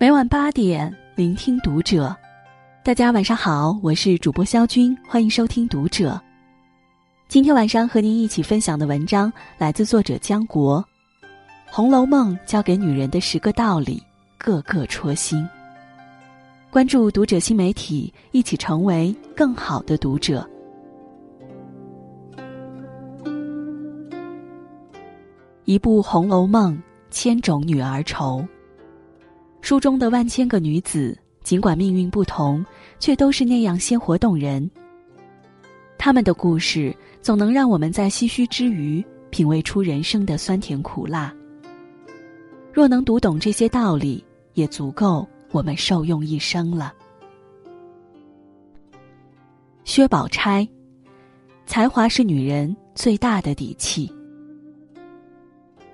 每晚八点，聆听读者。大家晚上好，我是主播肖军，欢迎收听读者。今天晚上和您一起分享的文章来自作者江国，《红楼梦》教给女人的十个道理，个个戳心。关注读者新媒体，一起成为更好的读者。一部《红楼梦》，千种女儿愁。书中的万千个女子，尽管命运不同，却都是那样鲜活动人。她们的故事总能让我们在唏嘘之余，品味出人生的酸甜苦辣。若能读懂这些道理，也足够我们受用一生了。薛宝钗，才华是女人最大的底气。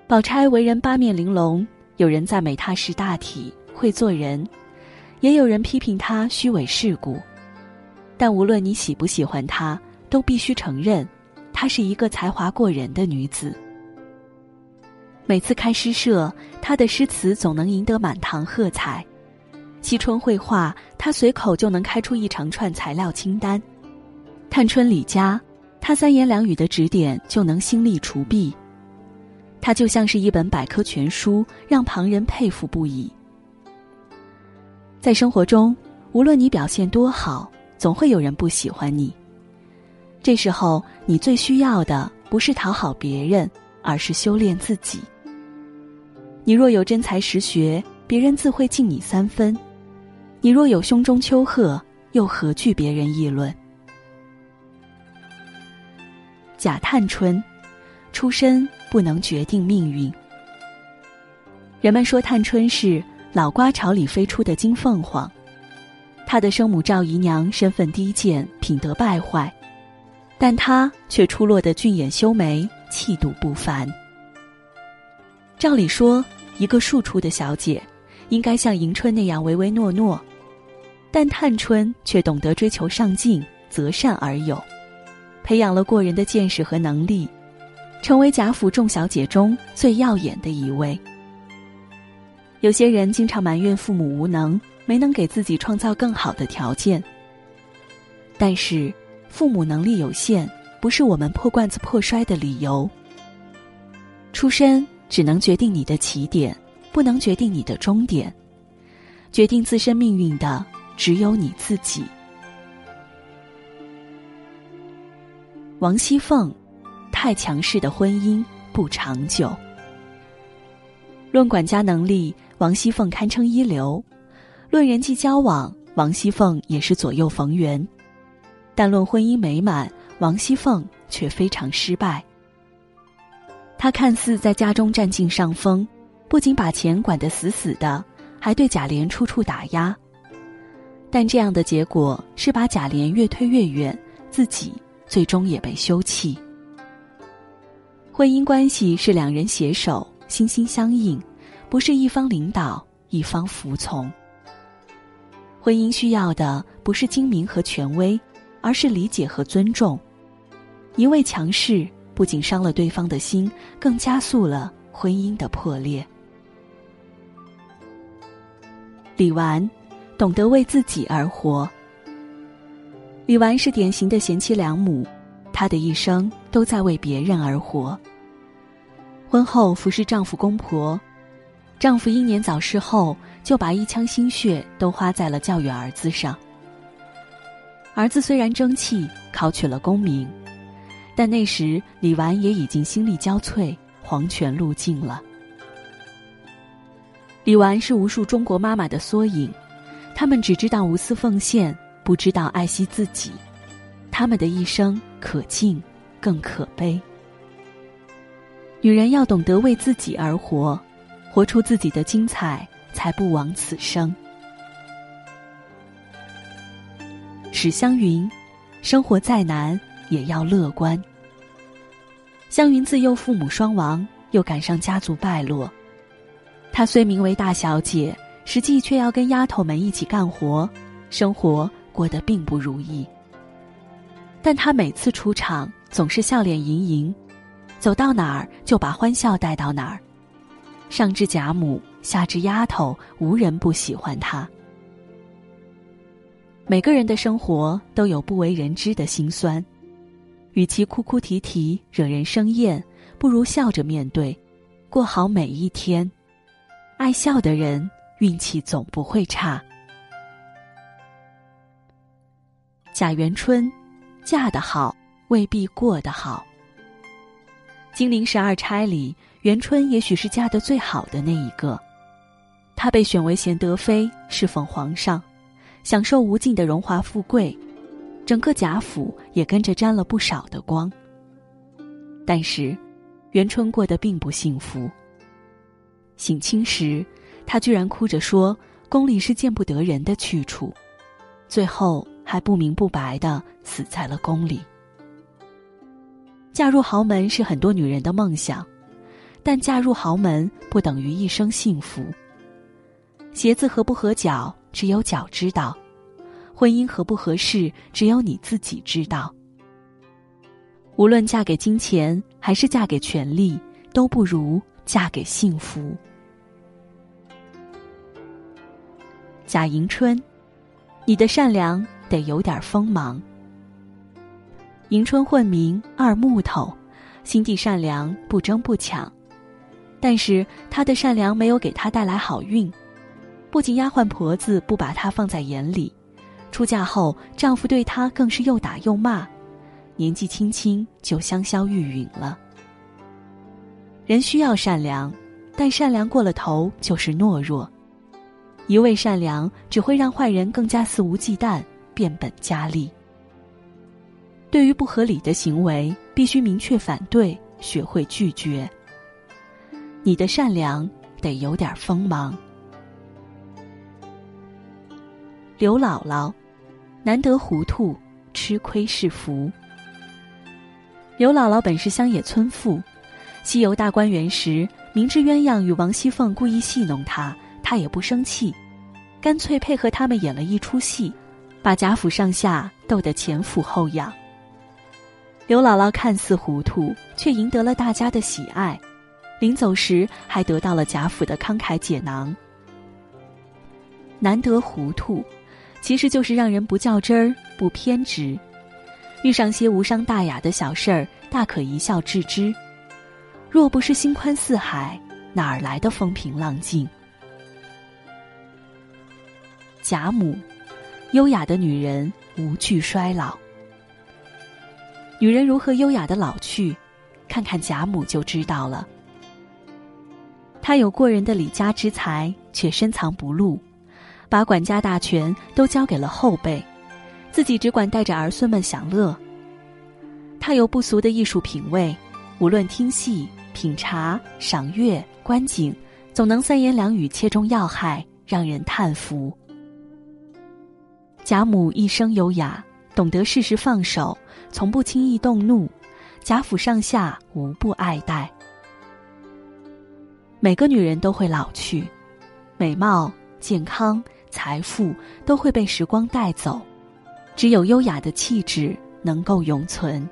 宝钗为人八面玲珑。有人赞美她识大体、会做人，也有人批评她虚伪世故。但无论你喜不喜欢她，都必须承认，她是一个才华过人的女子。每次开诗社，她的诗词总能赢得满堂喝彩；惜春绘画，她随口就能开出一长串材料清单；探春李家，她三言两语的指点就能心力除弊。它就像是一本百科全书，让旁人佩服不已。在生活中，无论你表现多好，总会有人不喜欢你。这时候，你最需要的不是讨好别人，而是修炼自己。你若有真才实学，别人自会敬你三分；你若有胸中丘壑，又何惧别人议论？贾探春。出身不能决定命运。人们说探春是老瓜巢里飞出的金凤凰，她的生母赵姨娘身份低贱，品德败坏，但她却出落得俊眼修眉，气度不凡。照理说，一个庶出的小姐，应该像迎春那样唯唯诺诺，但探春却懂得追求上进，择善而有，培养了过人的见识和能力。成为贾府众小姐中最耀眼的一位。有些人经常埋怨父母无能，没能给自己创造更好的条件。但是，父母能力有限，不是我们破罐子破摔的理由。出身只能决定你的起点，不能决定你的终点。决定自身命运的只有你自己。王熙凤。太强势的婚姻不长久。论管家能力，王熙凤堪称一流；论人际交往，王熙凤也是左右逢源。但论婚姻美满，王熙凤却非常失败。她看似在家中占尽上风，不仅把钱管得死死的，还对贾琏处处打压。但这样的结果是把贾琏越推越远，自己最终也被休弃。婚姻关系是两人携手，心心相印，不是一方领导，一方服从。婚姻需要的不是精明和权威，而是理解和尊重。一味强势，不仅伤了对方的心，更加速了婚姻的破裂。李纨，懂得为自己而活。李纨是典型的贤妻良母。她的一生都在为别人而活。婚后服侍丈夫公婆，丈夫英年早逝后，就把一腔心血都花在了教育儿子上。儿子虽然争气，考取了功名，但那时李纨也已经心力交瘁，黄泉路尽了。李纨是无数中国妈妈的缩影，她们只知道无私奉献，不知道爱惜自己。他们的一生可敬，更可悲。女人要懂得为自己而活，活出自己的精彩，才不枉此生。史湘云，生活再难也要乐观。湘云自幼父母双亡，又赶上家族败落，她虽名为大小姐，实际却要跟丫头们一起干活，生活过得并不如意。但他每次出场总是笑脸盈盈，走到哪儿就把欢笑带到哪儿。上至贾母，下至丫头，无人不喜欢他。每个人的生活都有不为人知的辛酸，与其哭哭啼啼惹人生厌，不如笑着面对，过好每一天。爱笑的人运气总不会差。贾元春，嫁得好未必过得好。金陵十二钗里，元春也许是嫁得最好的那一个。她被选为贤德妃，侍奉皇上，享受无尽的荣华富贵，整个贾府也跟着沾了不少的光。但是，元春过得并不幸福。省亲时，她居然哭着说：“宫里是见不得人的去处。”最后。还不明不白的死在了宫里。嫁入豪门是很多女人的梦想，但嫁入豪门不等于一生幸福。鞋子合不合脚，只有脚知道；婚姻合不合适，只有你自己知道。无论嫁给金钱还是嫁给权力，都不如嫁给幸福。贾迎春，你的善良。得有点锋芒。迎春混名二木头，心地善良，不争不抢。但是她的善良没有给她带来好运，不仅丫鬟婆子不把她放在眼里，出嫁后丈夫对她更是又打又骂，年纪轻轻就香消玉殒了。人需要善良，但善良过了头就是懦弱，一味善良只会让坏人更加肆无忌惮。变本加厉。对于不合理的行为，必须明确反对，学会拒绝。你的善良得有点锋芒。刘姥姥，难得糊涂，吃亏是福。刘姥姥本是乡野村妇，西游大观园时，明知鸳鸯与王熙凤故意戏弄她，她也不生气，干脆配合他们演了一出戏。把贾府上下逗得前俯后仰。刘姥姥看似糊涂，却赢得了大家的喜爱，临走时还得到了贾府的慷慨解囊。难得糊涂，其实就是让人不较真儿、不偏执，遇上些无伤大雅的小事儿，大可一笑置之。若不是心宽似海，哪儿来的风平浪静？贾母。优雅的女人无惧衰老。女人如何优雅的老去，看看贾母就知道了。她有过人的李家之才，却深藏不露，把管家大权都交给了后辈，自己只管带着儿孙们享乐。她有不俗的艺术品味，无论听戏、品茶、赏月、观景，总能三言两语切中要害，让人叹服。贾母一生优雅，懂得适时放手，从不轻易动怒，贾府上下无不爱戴。每个女人都会老去，美貌、健康、财富都会被时光带走，只有优雅的气质能够永存。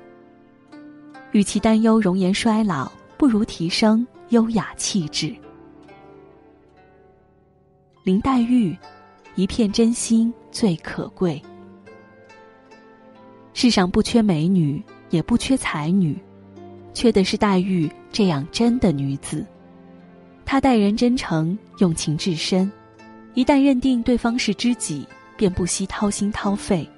与其担忧容颜衰老，不如提升优雅气质。林黛玉。一片真心最可贵。世上不缺美女，也不缺才女，缺的是黛玉这样真的女子。她待人真诚，用情至深，一旦认定对方是知己，便不惜掏心掏肺。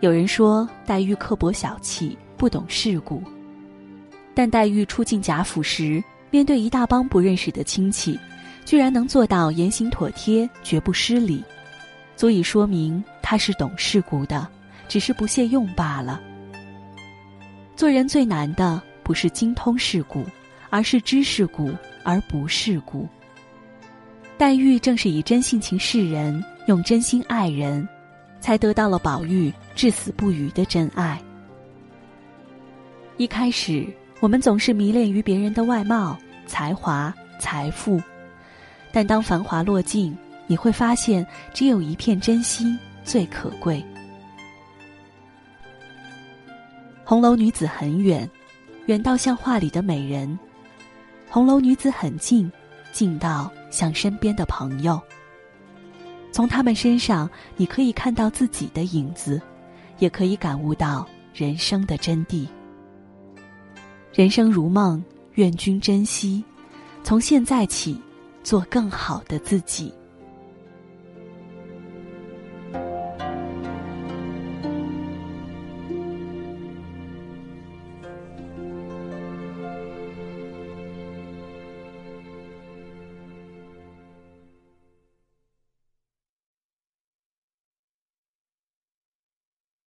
有人说黛玉刻薄小气，不懂世故，但黛玉初进贾府时，面对一大帮不认识的亲戚。居然能做到言行妥帖，绝不失礼，足以说明他是懂世故的，只是不屑用罢了。做人最难的不是精通世故，而是知世故而不世故。黛玉正是以真性情示人，用真心爱人，才得到了宝玉至死不渝的真爱。一开始，我们总是迷恋于别人的外貌、才华、财富。但当繁华落尽，你会发现，只有一片真心最可贵。红楼女子很远，远到像画里的美人；红楼女子很近，近到像身边的朋友。从他们身上，你可以看到自己的影子，也可以感悟到人生的真谛。人生如梦，愿君珍惜。从现在起，做更好的自己。